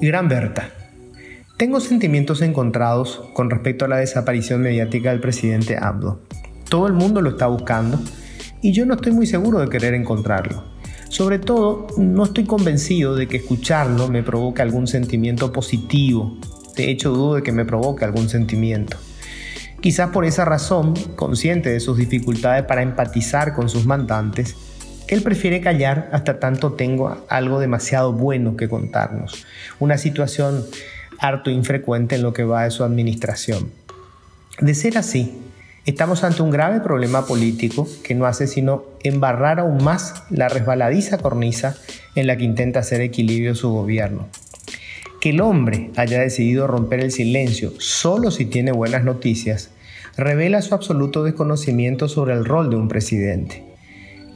Gran Berta. Tengo sentimientos encontrados con respecto a la desaparición mediática del presidente Abdo. Todo el mundo lo está buscando y yo no estoy muy seguro de querer encontrarlo. Sobre todo, no estoy convencido de que escucharlo me provoque algún sentimiento positivo. De hecho, dudo de que me provoque algún sentimiento. Quizás por esa razón, consciente de sus dificultades para empatizar con sus mandantes, él prefiere callar hasta tanto tengo algo demasiado bueno que contarnos. Una situación harto infrecuente en lo que va de su administración. De ser así, estamos ante un grave problema político que no hace sino embarrar aún más la resbaladiza cornisa en la que intenta hacer equilibrio su gobierno. Que el hombre haya decidido romper el silencio solo si tiene buenas noticias revela su absoluto desconocimiento sobre el rol de un presidente.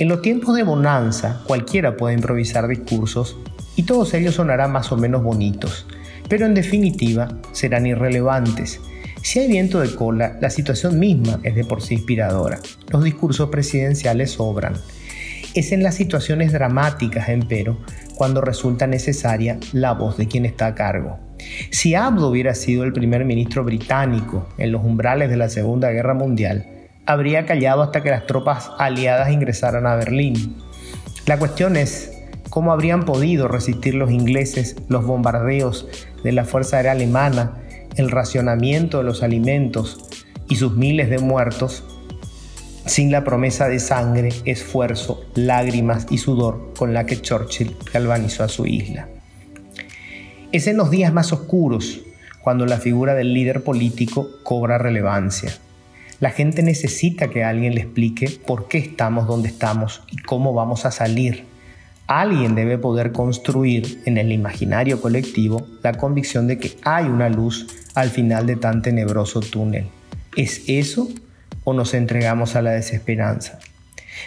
En los tiempos de bonanza, cualquiera puede improvisar discursos y todos ellos sonarán más o menos bonitos, pero en definitiva serán irrelevantes. Si hay viento de cola, la situación misma es de por sí inspiradora. Los discursos presidenciales sobran. Es en las situaciones dramáticas, empero, cuando resulta necesaria la voz de quien está a cargo. Si Abdo hubiera sido el primer ministro británico en los umbrales de la Segunda Guerra Mundial, habría callado hasta que las tropas aliadas ingresaran a Berlín. La cuestión es cómo habrían podido resistir los ingleses los bombardeos de la Fuerza Aérea Alemana, el racionamiento de los alimentos y sus miles de muertos sin la promesa de sangre, esfuerzo, lágrimas y sudor con la que Churchill galvanizó a su isla. Es en los días más oscuros cuando la figura del líder político cobra relevancia. La gente necesita que alguien le explique por qué estamos donde estamos y cómo vamos a salir. Alguien debe poder construir en el imaginario colectivo la convicción de que hay una luz al final de tan tenebroso túnel. ¿Es eso o nos entregamos a la desesperanza?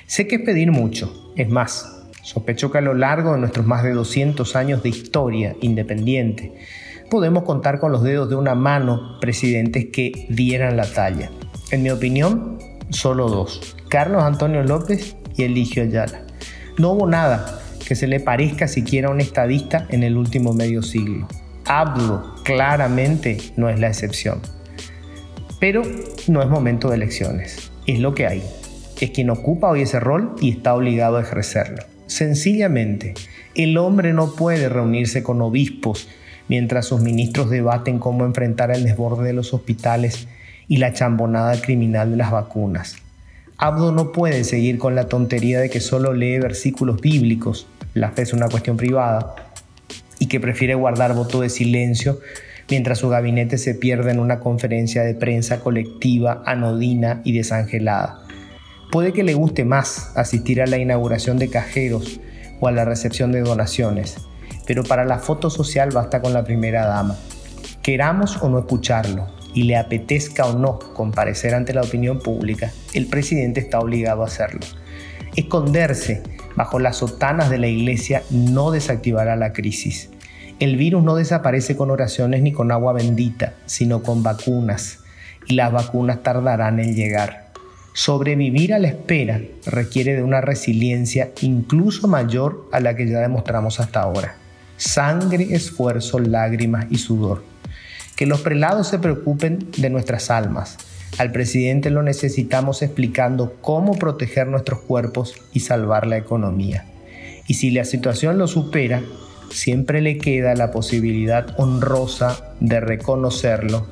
Sé que es pedir mucho, es más, sospecho que a lo largo de nuestros más de 200 años de historia independiente, podemos contar con los dedos de una mano presidentes que dieran la talla. En mi opinión, solo dos, Carlos Antonio López y Eligio Ayala. No hubo nada que se le parezca siquiera a un estadista en el último medio siglo. Hablo claramente no es la excepción. Pero no es momento de elecciones, es lo que hay. Es quien ocupa hoy ese rol y está obligado a ejercerlo. Sencillamente, el hombre no puede reunirse con obispos mientras sus ministros debaten cómo enfrentar el desborde de los hospitales y la chambonada criminal de las vacunas. Abdo no puede seguir con la tontería de que solo lee versículos bíblicos, la fe es una cuestión privada, y que prefiere guardar voto de silencio mientras su gabinete se pierde en una conferencia de prensa colectiva, anodina y desangelada. Puede que le guste más asistir a la inauguración de cajeros o a la recepción de donaciones, pero para la foto social basta con la primera dama. Queramos o no escucharlo, y le apetezca o no comparecer ante la opinión pública, el presidente está obligado a hacerlo. Esconderse bajo las sotanas de la iglesia no desactivará la crisis. El virus no desaparece con oraciones ni con agua bendita, sino con vacunas, y las vacunas tardarán en llegar. Sobrevivir a la espera requiere de una resiliencia incluso mayor a la que ya demostramos hasta ahora. Sangre, esfuerzo, lágrimas y sudor que los prelados se preocupen de nuestras almas. Al presidente lo necesitamos explicando cómo proteger nuestros cuerpos y salvar la economía. Y si la situación lo supera, siempre le queda la posibilidad honrosa de reconocerlo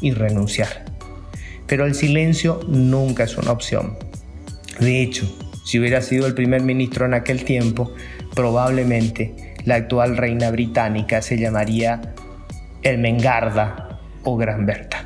y renunciar. Pero el silencio nunca es una opción. De hecho, si hubiera sido el primer ministro en aquel tiempo, probablemente la actual reina británica se llamaría Mengarda o Gran Berta.